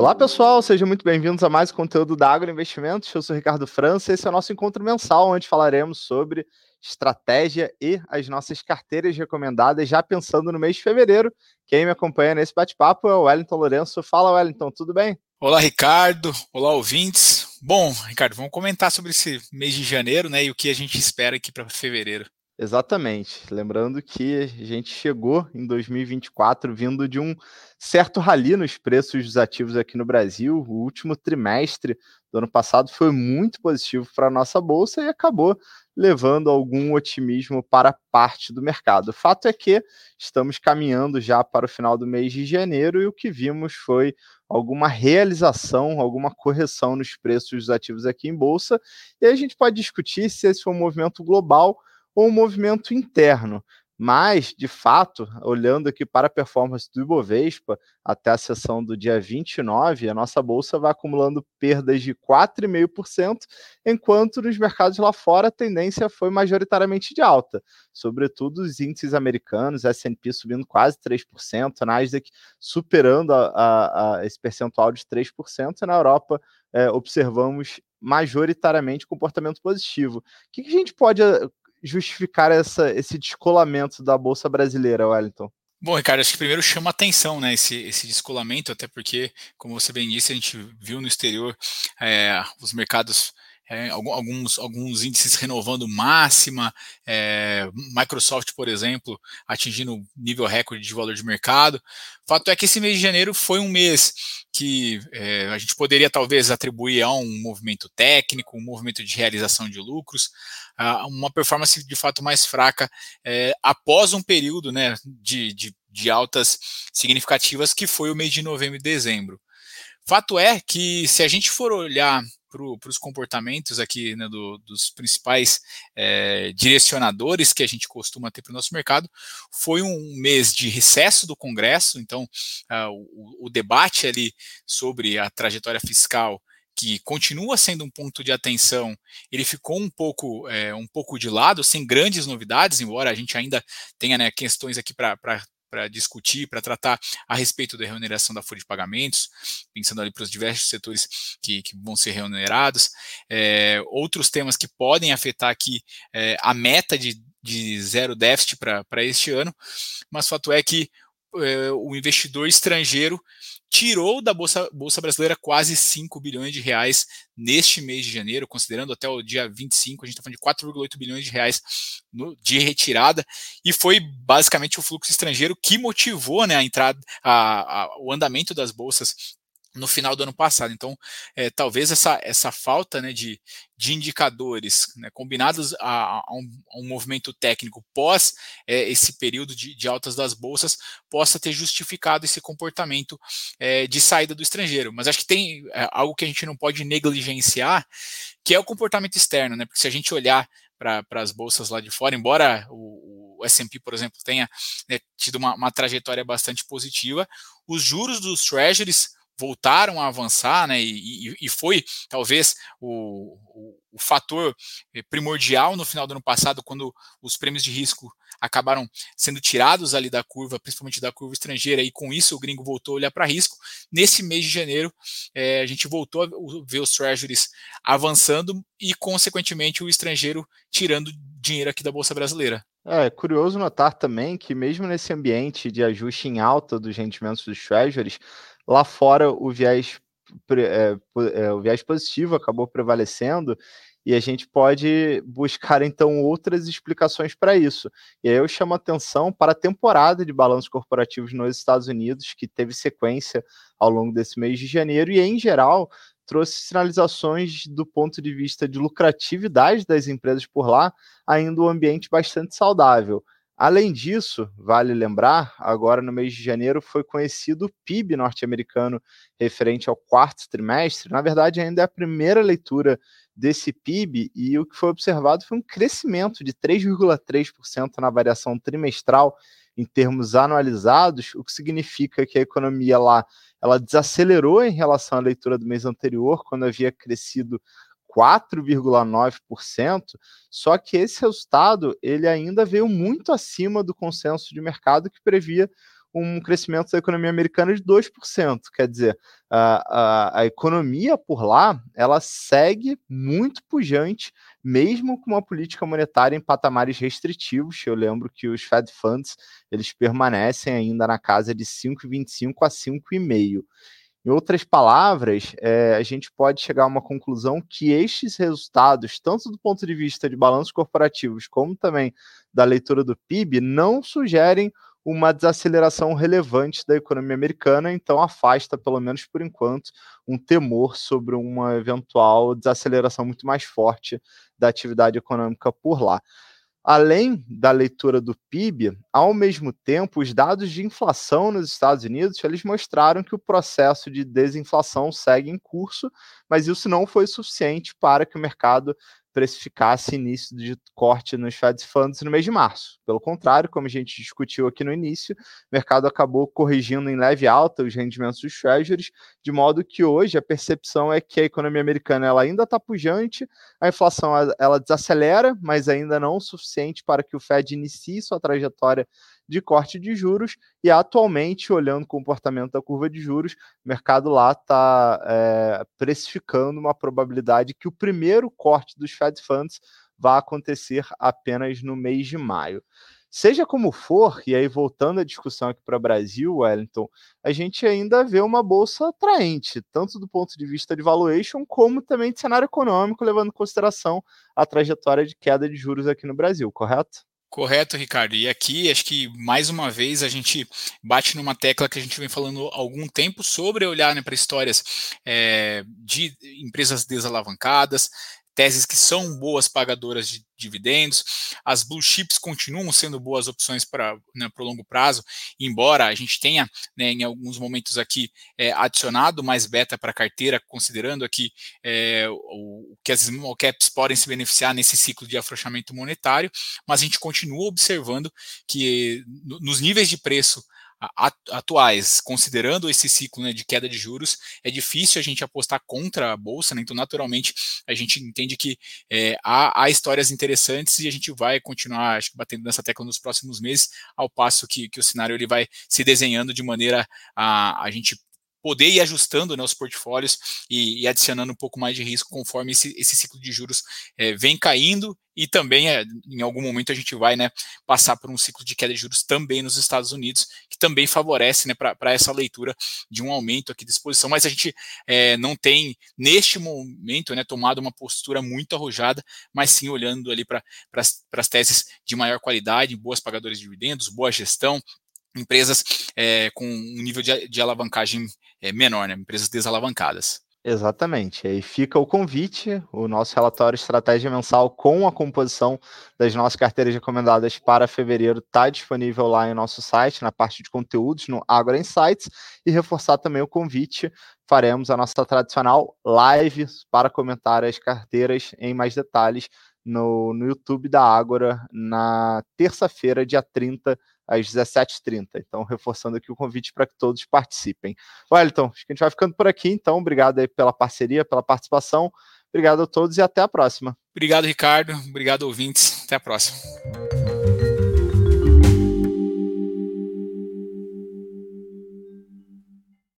Olá pessoal, sejam muito bem-vindos a mais conteúdo da Agro Investimentos. Eu sou Ricardo França, esse é o nosso encontro mensal, onde falaremos sobre estratégia e as nossas carteiras recomendadas, já pensando no mês de fevereiro. Quem me acompanha nesse bate-papo é o Wellington Lourenço. Fala, Wellington, tudo bem? Olá, Ricardo. Olá, ouvintes. Bom, Ricardo, vamos comentar sobre esse mês de janeiro, né, e o que a gente espera aqui para fevereiro. Exatamente. Lembrando que a gente chegou em 2024 vindo de um certo rally nos preços dos ativos aqui no Brasil. O último trimestre do ano passado foi muito positivo para a nossa bolsa e acabou levando algum otimismo para parte do mercado. O fato é que estamos caminhando já para o final do mês de janeiro e o que vimos foi alguma realização, alguma correção nos preços dos ativos aqui em bolsa. E a gente pode discutir se esse foi um movimento global ou um movimento interno. Mas, de fato, olhando aqui para a performance do Ibovespa até a sessão do dia 29, a nossa bolsa vai acumulando perdas de 4,5%, enquanto nos mercados lá fora a tendência foi majoritariamente de alta, sobretudo os índices americanos, S&P subindo quase 3%, Nasdaq superando a, a, a esse percentual de 3%, e na Europa é, observamos majoritariamente comportamento positivo. O que, que a gente pode justificar essa, esse descolamento da Bolsa Brasileira, Wellington? Bom, Ricardo, acho que primeiro chama atenção né, esse, esse descolamento, até porque, como você bem disse, a gente viu no exterior é, os mercados é, alguns, alguns índices renovando máxima, é, Microsoft, por exemplo, atingindo nível recorde de valor de mercado. Fato é que esse mês de janeiro foi um mês que é, a gente poderia talvez atribuir a um movimento técnico, um movimento de realização de lucros, uma performance de fato mais fraca é, após um período né, de, de, de altas significativas que foi o mês de novembro e dezembro. Fato é que, se a gente for olhar para os comportamentos aqui né, do, dos principais é, direcionadores que a gente costuma ter para o nosso mercado. Foi um mês de recesso do Congresso, então uh, o, o, debate ali sobre a trajetória fiscal que continua sendo um ponto de atenção, ele ficou um pouco, é, um pouco de lado, sem grandes novidades, embora a gente ainda tenha né, questões aqui para para discutir, para tratar a respeito da remuneração da folha de pagamentos, pensando ali para os diversos setores que, que vão ser remunerados. É, outros temas que podem afetar aqui é, a meta de, de zero déficit para este ano, mas fato é que é, o investidor estrangeiro tirou da Bolsa, Bolsa Brasileira quase 5 bilhões de reais neste mês de janeiro, considerando até o dia 25, a gente está falando de 4,8 bilhões de reais no, de retirada, e foi basicamente o fluxo estrangeiro que motivou né, a entrada, a, a, o andamento das bolsas no final do ano passado. Então, é, talvez essa, essa falta né, de, de indicadores né, combinados a, a, um, a, um, movimento técnico pós é, esse período de, de, altas das bolsas possa ter justificado esse comportamento é, de saída do estrangeiro. Mas acho que tem é, algo que a gente não pode negligenciar, que é o comportamento externo, né? Porque se a gente olhar para as bolsas lá de fora, embora o, o S&P, por exemplo, tenha né, tido uma, uma trajetória bastante positiva, os juros dos treasuries voltaram a avançar, né, e, e foi talvez o, o, o, fator eh, primordial no final do ano passado, quando os prêmios de risco acabaram sendo tirados ali da curva, principalmente da curva estrangeira, e com isso o gringo voltou a olhar para risco. Nesse mês de janeiro, é, a gente voltou a ver os treasuries avançando e, consequentemente, o estrangeiro tirando dinheiro aqui da Bolsa Brasileira. É curioso notar também que, mesmo nesse ambiente de ajuste em alta dos rendimentos dos treasuries, Lá fora, o viés, é, é, o viés positivo acabou prevalecendo e a gente pode buscar então outras explicações para isso. E aí eu chamo atenção para a temporada de balanços corporativos nos Estados Unidos, que teve sequência ao longo desse mês de janeiro, e em geral trouxe sinalizações do ponto de vista de lucratividade das empresas por lá, ainda um ambiente bastante saudável. Além disso, vale lembrar, agora no mês de janeiro foi conhecido o PIB norte-americano referente ao quarto trimestre. Na verdade, ainda é a primeira leitura desse PIB e o que foi observado foi um crescimento de 3,3% na variação trimestral em termos anualizados, o que significa que a economia lá ela desacelerou em relação à leitura do mês anterior, quando havia crescido 4,9%, só que esse resultado ele ainda veio muito acima do consenso de mercado que previa um crescimento da economia americana de 2%. Quer dizer, a, a, a economia por lá ela segue muito pujante, mesmo com uma política monetária em patamares restritivos. Eu lembro que os Fed Funds eles permanecem ainda na casa de 5,25 a 5,5. Em outras palavras, é, a gente pode chegar a uma conclusão que estes resultados, tanto do ponto de vista de balanços corporativos, como também da leitura do PIB, não sugerem uma desaceleração relevante da economia americana, então afasta, pelo menos por enquanto, um temor sobre uma eventual desaceleração muito mais forte da atividade econômica por lá. Além da leitura do PIB, ao mesmo tempo, os dados de inflação nos Estados Unidos eles mostraram que o processo de desinflação segue em curso, mas isso não foi suficiente para que o mercado precificasse início de corte nos Fed Funds no mês de março. Pelo contrário, como a gente discutiu aqui no início, o mercado acabou corrigindo em leve alta os rendimentos dos Treasuries, de modo que hoje a percepção é que a economia americana ela ainda está pujante, a inflação ela desacelera, mas ainda não o suficiente para que o Fed inicie sua trajetória de corte de juros e atualmente, olhando o comportamento da curva de juros, o mercado lá está é, precificando uma probabilidade que o primeiro corte dos Fed Funds vai acontecer apenas no mês de maio. Seja como for, e aí voltando à discussão aqui para o Brasil, Wellington, a gente ainda vê uma bolsa atraente, tanto do ponto de vista de valuation, como também de cenário econômico, levando em consideração a trajetória de queda de juros aqui no Brasil, correto? Correto, Ricardo. E aqui, acho que mais uma vez a gente bate numa tecla que a gente vem falando há algum tempo sobre olhar né, para histórias é, de empresas desalavancadas, teses que são boas pagadoras de dividendos. As blue chips continuam sendo boas opções para né, o longo prazo, embora a gente tenha, né, em alguns momentos aqui, é, adicionado mais beta para a carteira, considerando aqui é, o, que as small caps podem se beneficiar nesse ciclo de afrouxamento monetário, mas a gente continua observando que nos níveis de preço atuais, considerando esse ciclo né, de queda de juros, é difícil a gente apostar contra a bolsa, né? então naturalmente a gente entende que é, há, há, histórias interessantes e a gente vai continuar, acho batendo nessa tecla nos próximos meses, ao passo que, que o cenário ele vai se desenhando de maneira a a gente poder ir ajustando né, os portfólios e, e, adicionando um pouco mais de risco conforme esse, esse ciclo de juros é, vem caindo e também é, em algum momento a gente vai né, passar por um ciclo de queda de juros também nos Estados Unidos, que também favorece né, para essa leitura de um aumento aqui de exposição, mas a gente é, não tem, neste momento, né, tomado uma postura muito arrojada, mas sim olhando ali para as teses de maior qualidade, boas pagadores de dividendos, boa gestão, empresas é, com um nível de, de alavancagem é, menor, né? empresas desalavancadas. Exatamente. Aí fica o convite, o nosso relatório estratégia mensal com a composição das nossas carteiras recomendadas para fevereiro está disponível lá em nosso site, na parte de conteúdos, no Agora Insights, e reforçar também o convite, faremos a nossa tradicional live para comentar as carteiras em mais detalhes no, no YouTube da Ágora na terça-feira, dia 30 às 17h30. Então, reforçando aqui o convite para que todos participem. Wellington, acho que a gente vai ficando por aqui, então. Obrigado aí pela parceria, pela participação. Obrigado a todos e até a próxima. Obrigado, Ricardo. Obrigado, ouvintes. Até a próxima.